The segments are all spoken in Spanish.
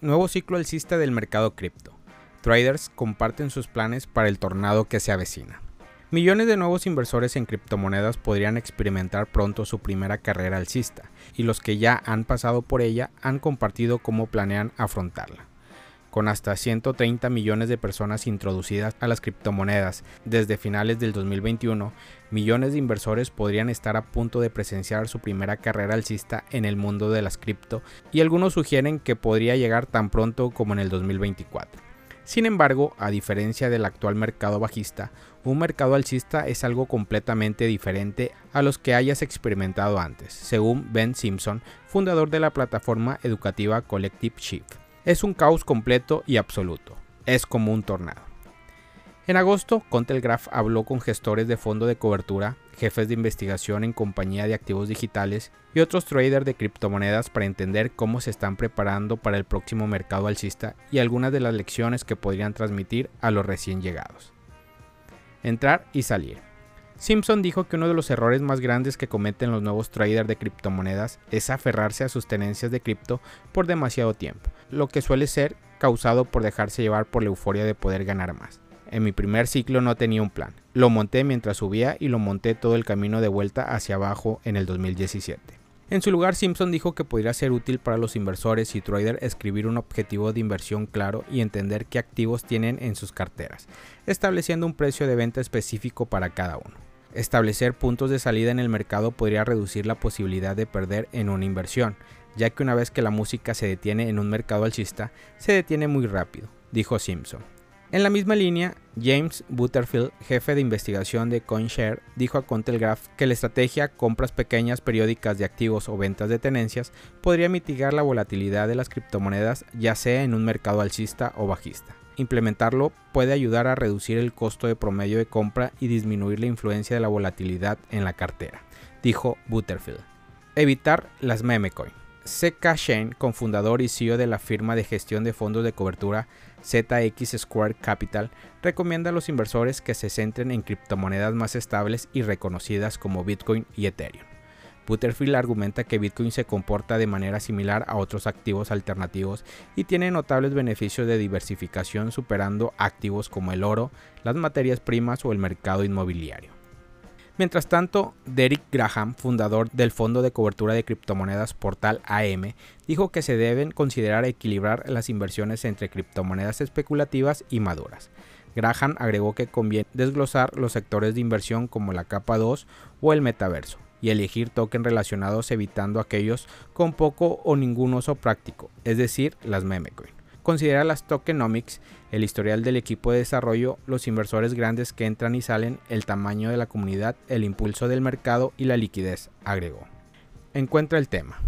nuevo ciclo alcista del mercado cripto. Traders comparten sus planes para el tornado que se avecina. Millones de nuevos inversores en criptomonedas podrían experimentar pronto su primera carrera alcista, y los que ya han pasado por ella han compartido cómo planean afrontarla con hasta 130 millones de personas introducidas a las criptomonedas desde finales del 2021, millones de inversores podrían estar a punto de presenciar su primera carrera alcista en el mundo de las cripto y algunos sugieren que podría llegar tan pronto como en el 2024. Sin embargo, a diferencia del actual mercado bajista, un mercado alcista es algo completamente diferente a los que hayas experimentado antes, según Ben Simpson, fundador de la plataforma educativa Collective Shift. Es un caos completo y absoluto. Es como un tornado. En agosto, Contelgraph habló con gestores de fondo de cobertura, jefes de investigación en compañía de activos digitales y otros traders de criptomonedas para entender cómo se están preparando para el próximo mercado alcista y algunas de las lecciones que podrían transmitir a los recién llegados. Entrar y salir. Simpson dijo que uno de los errores más grandes que cometen los nuevos traders de criptomonedas es aferrarse a sus tenencias de cripto por demasiado tiempo, lo que suele ser causado por dejarse llevar por la euforia de poder ganar más. En mi primer ciclo no tenía un plan. Lo monté mientras subía y lo monté todo el camino de vuelta hacia abajo en el 2017. En su lugar, Simpson dijo que podría ser útil para los inversores y traders escribir un objetivo de inversión claro y entender qué activos tienen en sus carteras, estableciendo un precio de venta específico para cada uno. Establecer puntos de salida en el mercado podría reducir la posibilidad de perder en una inversión, ya que una vez que la música se detiene en un mercado alcista, se detiene muy rápido, dijo Simpson. En la misma línea, James Butterfield, jefe de investigación de CoinShare, dijo a Contelgraph que la estrategia compras pequeñas periódicas de activos o ventas de tenencias podría mitigar la volatilidad de las criptomonedas ya sea en un mercado alcista o bajista. Implementarlo puede ayudar a reducir el costo de promedio de compra y disminuir la influencia de la volatilidad en la cartera, dijo Butterfield. Evitar las meme coin. CK Shen, cofundador y CEO de la firma de gestión de fondos de cobertura ZX Square Capital, recomienda a los inversores que se centren en criptomonedas más estables y reconocidas como Bitcoin y Ethereum. Butterfield argumenta que Bitcoin se comporta de manera similar a otros activos alternativos y tiene notables beneficios de diversificación superando activos como el oro, las materias primas o el mercado inmobiliario. Mientras tanto, Derek Graham, fundador del fondo de cobertura de criptomonedas Portal AM, dijo que se deben considerar equilibrar las inversiones entre criptomonedas especulativas y maduras. Graham agregó que conviene desglosar los sectores de inversión como la capa 2 o el metaverso, y elegir tokens relacionados evitando aquellos con poco o ningún uso práctico, es decir, las memecoin. Considera las tokenomics, el historial del equipo de desarrollo, los inversores grandes que entran y salen, el tamaño de la comunidad, el impulso del mercado y la liquidez, agregó. Encuentra el tema.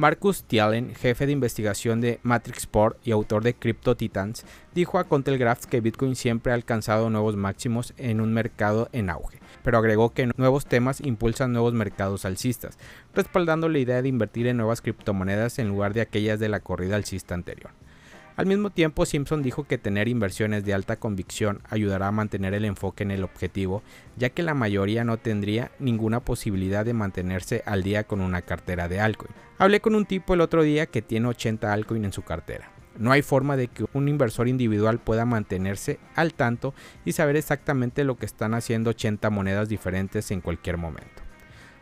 Marcus Thielen, jefe de investigación de Matrixport y autor de Crypto Titans, dijo a Contelgraph que Bitcoin siempre ha alcanzado nuevos máximos en un mercado en auge, pero agregó que nuevos temas impulsan nuevos mercados alcistas, respaldando la idea de invertir en nuevas criptomonedas en lugar de aquellas de la corrida alcista anterior. Al mismo tiempo, Simpson dijo que tener inversiones de alta convicción ayudará a mantener el enfoque en el objetivo, ya que la mayoría no tendría ninguna posibilidad de mantenerse al día con una cartera de altcoin. Hablé con un tipo el otro día que tiene 80 altcoin en su cartera. No hay forma de que un inversor individual pueda mantenerse al tanto y saber exactamente lo que están haciendo 80 monedas diferentes en cualquier momento.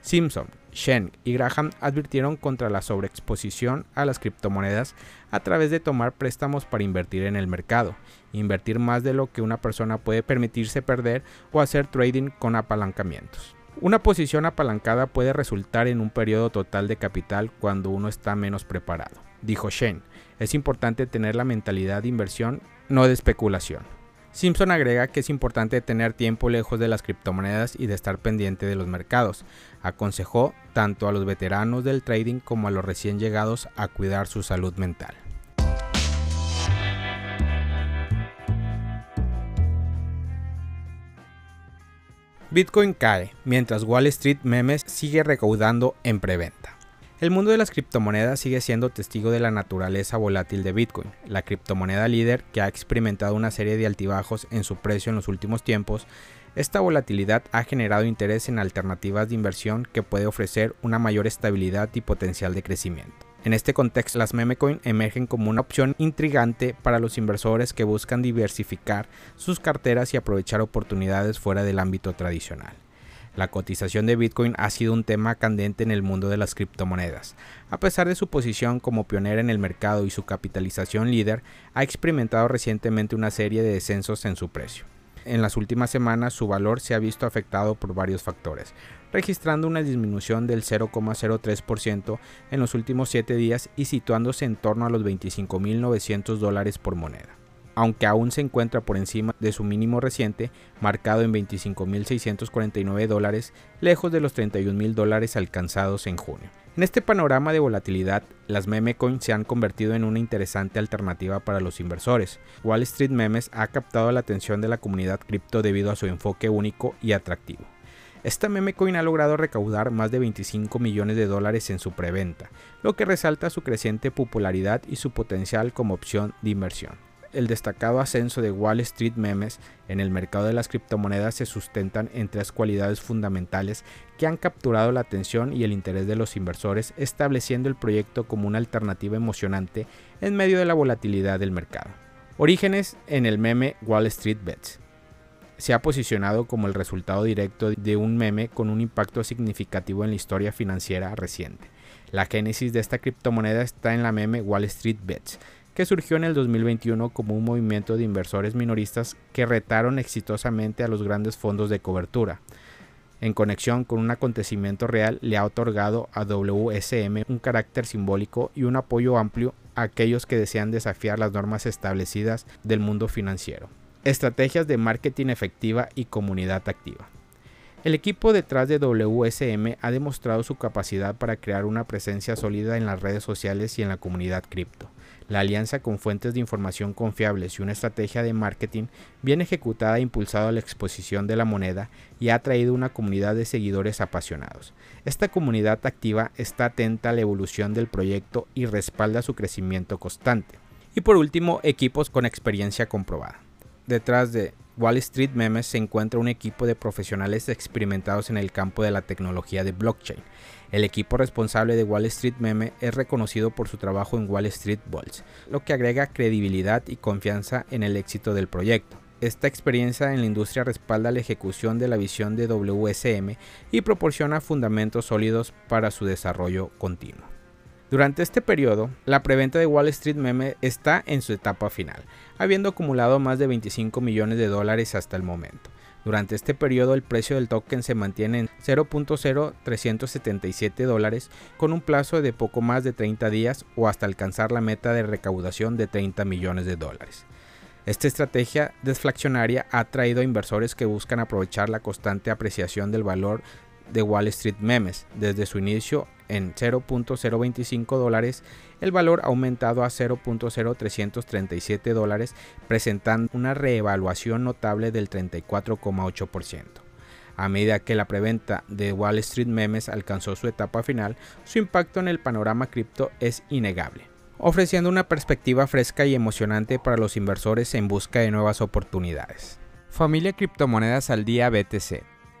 Simpson, Shen y Graham advirtieron contra la sobreexposición a las criptomonedas a través de tomar préstamos para invertir en el mercado, invertir más de lo que una persona puede permitirse perder o hacer trading con apalancamientos. Una posición apalancada puede resultar en un periodo total de capital cuando uno está menos preparado, dijo Shen. Es importante tener la mentalidad de inversión, no de especulación. Simpson agrega que es importante tener tiempo lejos de las criptomonedas y de estar pendiente de los mercados. Aconsejó tanto a los veteranos del trading como a los recién llegados a cuidar su salud mental. Bitcoin cae, mientras Wall Street Memes sigue recaudando en preventa. El mundo de las criptomonedas sigue siendo testigo de la naturaleza volátil de Bitcoin, la criptomoneda líder que ha experimentado una serie de altibajos en su precio en los últimos tiempos. Esta volatilidad ha generado interés en alternativas de inversión que puede ofrecer una mayor estabilidad y potencial de crecimiento. En este contexto, las memecoin emergen como una opción intrigante para los inversores que buscan diversificar sus carteras y aprovechar oportunidades fuera del ámbito tradicional. La cotización de Bitcoin ha sido un tema candente en el mundo de las criptomonedas. A pesar de su posición como pionera en el mercado y su capitalización líder, ha experimentado recientemente una serie de descensos en su precio. En las últimas semanas su valor se ha visto afectado por varios factores, registrando una disminución del 0,03% en los últimos 7 días y situándose en torno a los 25.900 dólares por moneda aunque aún se encuentra por encima de su mínimo reciente, marcado en 25.649 dólares, lejos de los 31.000 dólares alcanzados en junio. En este panorama de volatilidad, las meme coins se han convertido en una interesante alternativa para los inversores. Wall Street Memes ha captado la atención de la comunidad cripto debido a su enfoque único y atractivo. Esta meme coin ha logrado recaudar más de 25 millones de dólares en su preventa, lo que resalta su creciente popularidad y su potencial como opción de inversión el destacado ascenso de Wall Street Memes en el mercado de las criptomonedas se sustentan en tres cualidades fundamentales que han capturado la atención y el interés de los inversores, estableciendo el proyecto como una alternativa emocionante en medio de la volatilidad del mercado. Orígenes en el meme Wall Street Bets. Se ha posicionado como el resultado directo de un meme con un impacto significativo en la historia financiera reciente. La génesis de esta criptomoneda está en la meme Wall Street Bets, que surgió en el 2021 como un movimiento de inversores minoristas que retaron exitosamente a los grandes fondos de cobertura. En conexión con un acontecimiento real, le ha otorgado a WSM un carácter simbólico y un apoyo amplio a aquellos que desean desafiar las normas establecidas del mundo financiero. Estrategias de marketing efectiva y comunidad activa. El equipo detrás de WSM ha demostrado su capacidad para crear una presencia sólida en las redes sociales y en la comunidad cripto. La alianza con fuentes de información confiables y una estrategia de marketing bien ejecutada ha impulsado la exposición de la moneda y ha atraído una comunidad de seguidores apasionados. Esta comunidad activa está atenta a la evolución del proyecto y respalda su crecimiento constante. Y por último, equipos con experiencia comprobada. Detrás de Wall Street Memes se encuentra un equipo de profesionales experimentados en el campo de la tecnología de blockchain. El equipo responsable de Wall Street Meme es reconocido por su trabajo en Wall Street Bulls, lo que agrega credibilidad y confianza en el éxito del proyecto. Esta experiencia en la industria respalda la ejecución de la visión de WSM y proporciona fundamentos sólidos para su desarrollo continuo. Durante este periodo, la preventa de Wall Street Meme está en su etapa final, habiendo acumulado más de 25 millones de dólares hasta el momento. Durante este periodo el precio del token se mantiene en 0.0377 dólares con un plazo de poco más de 30 días o hasta alcanzar la meta de recaudación de 30 millones de dólares. Esta estrategia deflacionaria ha traído a inversores que buscan aprovechar la constante apreciación del valor de Wall Street Memes. Desde su inicio en 0.025 dólares, el valor ha aumentado a 0.0337 dólares, presentando una reevaluación notable del 34,8%. A medida que la preventa de Wall Street Memes alcanzó su etapa final, su impacto en el panorama cripto es innegable, ofreciendo una perspectiva fresca y emocionante para los inversores en busca de nuevas oportunidades. Familia Criptomonedas al Día BTC